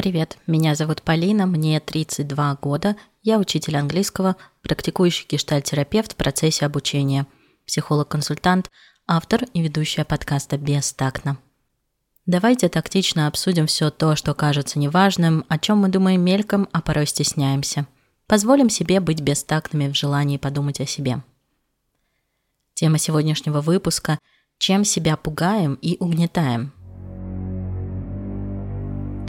Привет, меня зовут Полина, мне 32 года, я учитель английского, практикующий гештальтерапевт в процессе обучения, психолог-консультант, автор и ведущая подкаста «Бестактно». Давайте тактично обсудим все то, что кажется неважным, о чем мы думаем мельком, а порой стесняемся. Позволим себе быть бестактными в желании подумать о себе. Тема сегодняшнего выпуска – чем себя пугаем и угнетаем –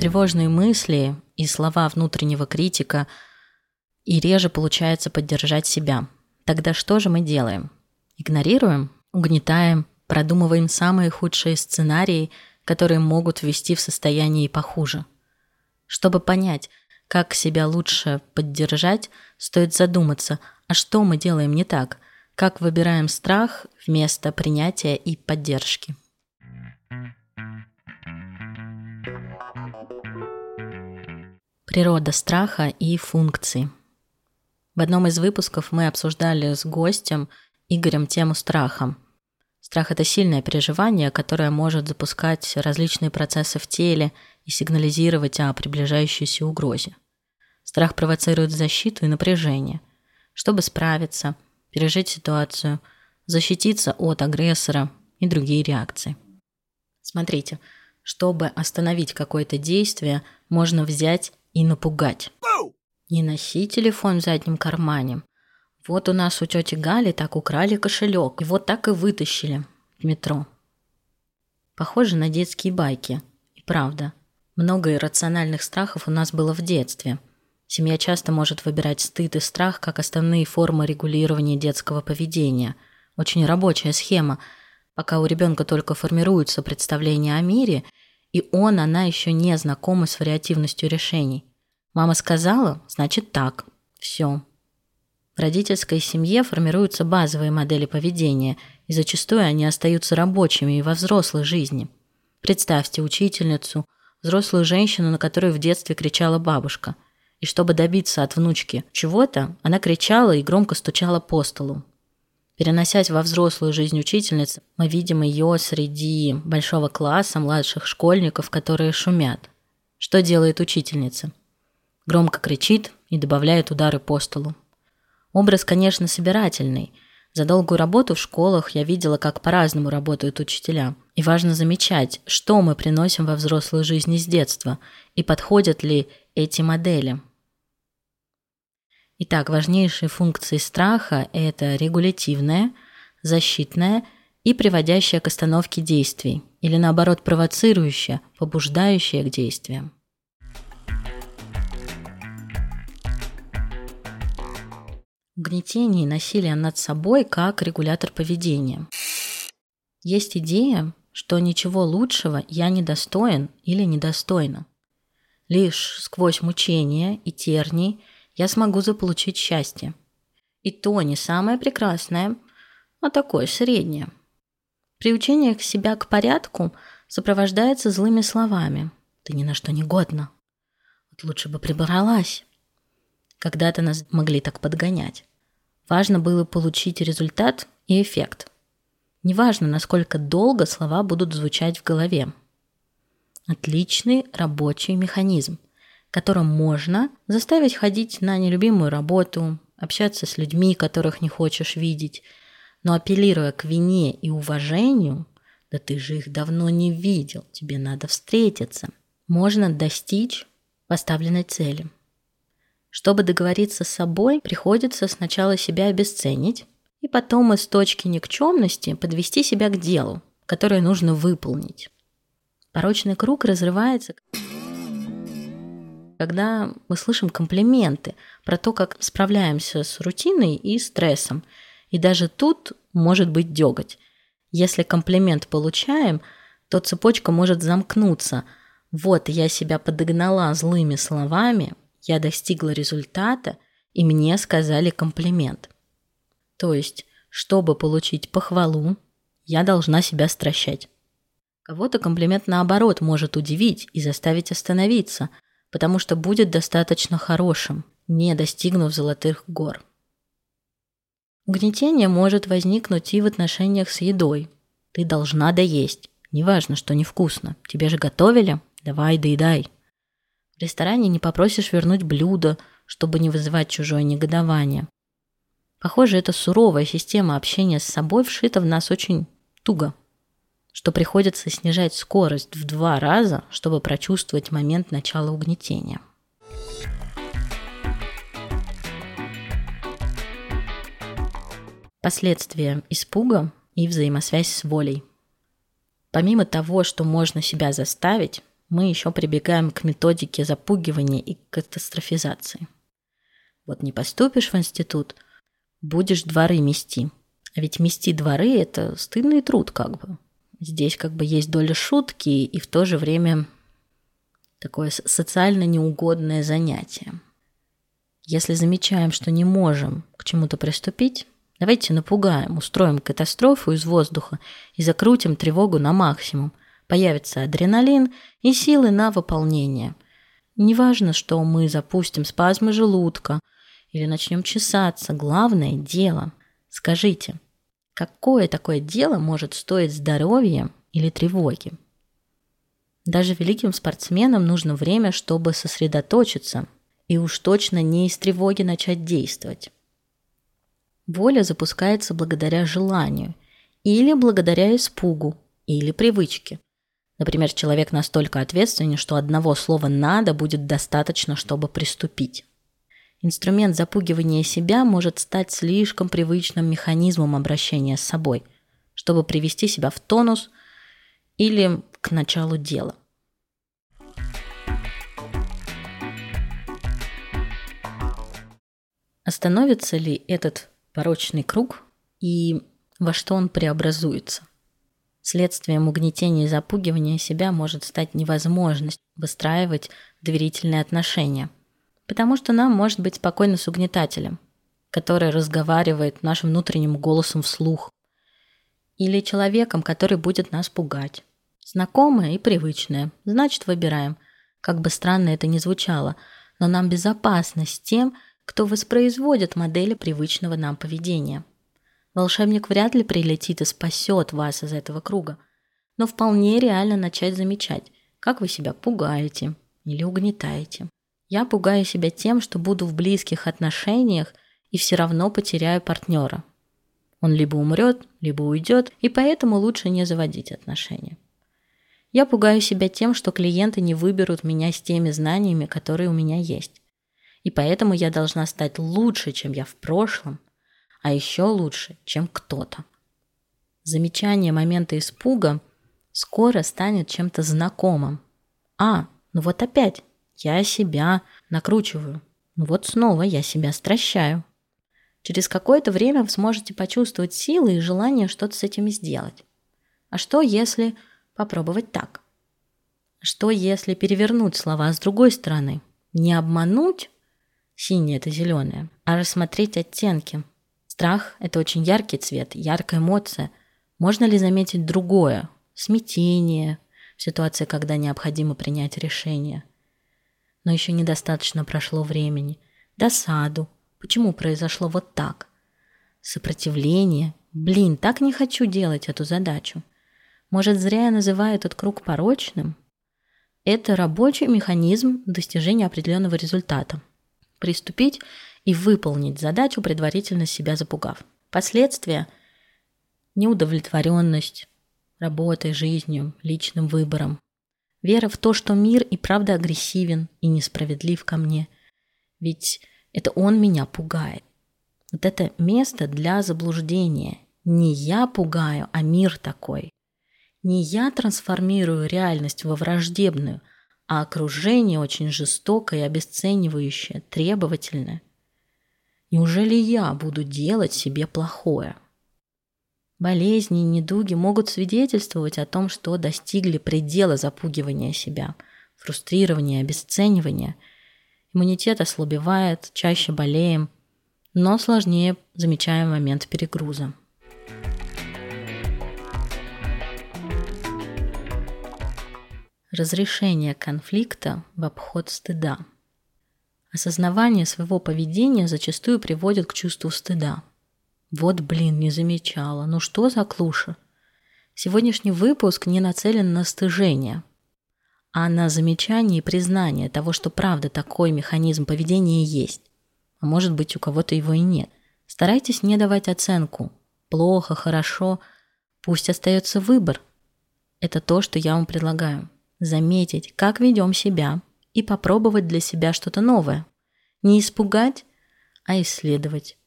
тревожные мысли и слова внутреннего критика, и реже получается поддержать себя. Тогда что же мы делаем? Игнорируем, угнетаем, продумываем самые худшие сценарии, которые могут ввести в состояние и похуже. Чтобы понять, как себя лучше поддержать, стоит задуматься, а что мы делаем не так, как выбираем страх вместо принятия и поддержки. Природа страха и функции. В одном из выпусков мы обсуждали с гостем Игорем тему страха. Страх – это сильное переживание, которое может запускать различные процессы в теле и сигнализировать о приближающейся угрозе. Страх провоцирует защиту и напряжение. Чтобы справиться, пережить ситуацию, защититься от агрессора и другие реакции. Смотрите, чтобы остановить какое-то действие, можно взять и напугать. Не носи телефон в заднем кармане. Вот у нас у тети Гали так украли кошелек, и вот так и вытащили в метро. Похоже на детские байки. И правда, много иррациональных страхов у нас было в детстве. Семья часто может выбирать стыд и страх как основные формы регулирования детского поведения. Очень рабочая схема, пока у ребенка только формируется представление о мире – и он, она еще не знакомы с вариативностью решений. Мама сказала, значит так. Все. В родительской семье формируются базовые модели поведения, и зачастую они остаются рабочими и во взрослой жизни. Представьте учительницу, взрослую женщину, на которую в детстве кричала бабушка. И чтобы добиться от внучки чего-то, она кричала и громко стучала по столу. Переносясь во взрослую жизнь учительницы, мы видим ее среди большого класса младших школьников, которые шумят. Что делает учительница? Громко кричит и добавляет удары по столу. Образ, конечно, собирательный. За долгую работу в школах я видела, как по-разному работают учителя. И важно замечать, что мы приносим во взрослую жизнь из детства, и подходят ли эти модели – Итак, важнейшие функции страха – это регулятивная, защитная и приводящая к остановке действий, или наоборот провоцирующая, побуждающая к действиям. Угнетение и насилие над собой как регулятор поведения. Есть идея, что ничего лучшего я не достоин или недостойна. Лишь сквозь мучения и тернии – я смогу заполучить счастье. И то не самое прекрасное, а такое среднее. Приучение к себя к порядку сопровождается злыми словами. Ты ни на что не годна. Вот лучше бы прибралась. Когда-то нас могли так подгонять. Важно было получить результат и эффект. Неважно, насколько долго слова будут звучать в голове. Отличный рабочий механизм – которым можно заставить ходить на нелюбимую работу, общаться с людьми, которых не хочешь видеть, но апеллируя к вине и уважению, да ты же их давно не видел, тебе надо встретиться, можно достичь поставленной цели. Чтобы договориться с собой, приходится сначала себя обесценить, и потом из точки никчемности подвести себя к делу, которое нужно выполнить. Порочный круг разрывается когда мы слышим комплименты про то, как справляемся с рутиной и стрессом. И даже тут может быть деготь. Если комплимент получаем, то цепочка может замкнуться. Вот я себя подогнала злыми словами, я достигла результата, и мне сказали комплимент. То есть, чтобы получить похвалу, я должна себя стращать. Кого-то комплимент наоборот может удивить и заставить остановиться – потому что будет достаточно хорошим, не достигнув золотых гор. Угнетение может возникнуть и в отношениях с едой. Ты должна доесть. Неважно, что невкусно. Тебе же готовили? Давай, доедай. В ресторане не попросишь вернуть блюдо, чтобы не вызывать чужое негодование. Похоже, эта суровая система общения с собой вшита в нас очень туго, что приходится снижать скорость в два раза, чтобы прочувствовать момент начала угнетения. Последствия испуга и взаимосвязь с волей. Помимо того, что можно себя заставить, мы еще прибегаем к методике запугивания и катастрофизации. Вот не поступишь в институт – будешь дворы мести. А ведь мести дворы – это стыдный труд как бы. Здесь как бы есть доля шутки и в то же время такое социально неугодное занятие. Если замечаем, что не можем к чему-то приступить, давайте напугаем, устроим катастрофу из воздуха и закрутим тревогу на максимум. Появится адреналин и силы на выполнение. Неважно, что мы запустим спазмы желудка – или начнем чесаться. Главное дело. Скажите, какое такое дело может стоить здоровья или тревоги? Даже великим спортсменам нужно время, чтобы сосредоточиться и уж точно не из тревоги начать действовать. Воля запускается благодаря желанию или благодаря испугу или привычке. Например, человек настолько ответственен, что одного слова «надо» будет достаточно, чтобы приступить. Инструмент запугивания себя может стать слишком привычным механизмом обращения с собой, чтобы привести себя в тонус или к началу дела. Остановится ли этот порочный круг и во что он преобразуется? Следствием угнетения и запугивания себя может стать невозможность выстраивать доверительные отношения – Потому что нам может быть спокойно с угнетателем, который разговаривает нашим внутренним голосом вслух. Или человеком, который будет нас пугать. Знакомое и привычное. Значит, выбираем. Как бы странно это ни звучало, но нам безопасно с тем, кто воспроизводит модели привычного нам поведения. Волшебник вряд ли прилетит и спасет вас из этого круга, но вполне реально начать замечать, как вы себя пугаете или угнетаете. Я пугаю себя тем, что буду в близких отношениях и все равно потеряю партнера. Он либо умрет, либо уйдет, и поэтому лучше не заводить отношения. Я пугаю себя тем, что клиенты не выберут меня с теми знаниями, которые у меня есть. И поэтому я должна стать лучше, чем я в прошлом, а еще лучше, чем кто-то. Замечание момента испуга скоро станет чем-то знакомым. А, ну вот опять, я себя накручиваю. Ну вот снова я себя стращаю. Через какое-то время вы сможете почувствовать силы и желание что-то с этим сделать. А что, если попробовать так? Что, если перевернуть слова с другой стороны? Не обмануть синее это зеленое, а рассмотреть оттенки. Страх – это очень яркий цвет, яркая эмоция. Можно ли заметить другое? Смятение, в ситуации, когда необходимо принять решение – но еще недостаточно прошло времени. Досаду. Почему произошло вот так? Сопротивление. Блин, так не хочу делать эту задачу. Может, зря я называю этот круг порочным? Это рабочий механизм достижения определенного результата. Приступить и выполнить задачу, предварительно себя запугав. Последствия – неудовлетворенность работой, жизнью, личным выбором, Вера в то, что мир и правда агрессивен и несправедлив ко мне. Ведь это он меня пугает. Вот это место для заблуждения. Не я пугаю, а мир такой. Не я трансформирую реальность во враждебную, а окружение очень жестокое и обесценивающее, требовательное. Неужели я буду делать себе плохое? Болезни и недуги могут свидетельствовать о том, что достигли предела запугивания себя, фрустрирования, обесценивания. Иммунитет ослабевает, чаще болеем, но сложнее замечаем момент перегруза. Разрешение конфликта в обход стыда. Осознавание своего поведения зачастую приводит к чувству стыда – вот, блин, не замечала. Ну что за клуша? Сегодняшний выпуск не нацелен на стыжение, а на замечание и признание того, что правда такой механизм поведения есть. А может быть, у кого-то его и нет. Старайтесь не давать оценку. Плохо, хорошо. Пусть остается выбор. Это то, что я вам предлагаю. Заметить, как ведем себя, и попробовать для себя что-то новое. Не испугать, а исследовать.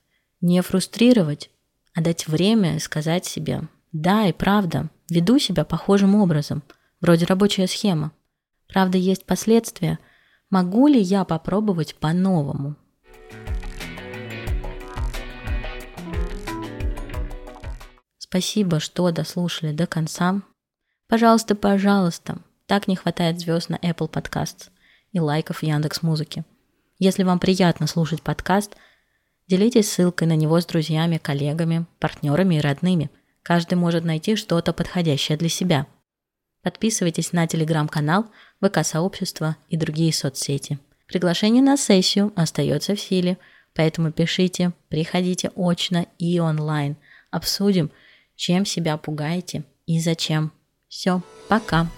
Не фрустрировать, а дать время сказать себе «Да, и правда, веду себя похожим образом, вроде рабочая схема. Правда, есть последствия. Могу ли я попробовать по-новому?» Спасибо, что дослушали до конца. Пожалуйста, пожалуйста, так не хватает звезд на Apple Podcasts и лайков Яндекс Музыки. Если вам приятно слушать подкаст, делитесь ссылкой на него с друзьями, коллегами, партнерами и родными. Каждый может найти что-то подходящее для себя. Подписывайтесь на телеграм-канал, ВК-сообщество и другие соцсети. Приглашение на сессию остается в силе, поэтому пишите, приходите очно и онлайн. Обсудим, чем себя пугаете и зачем. Все, пока.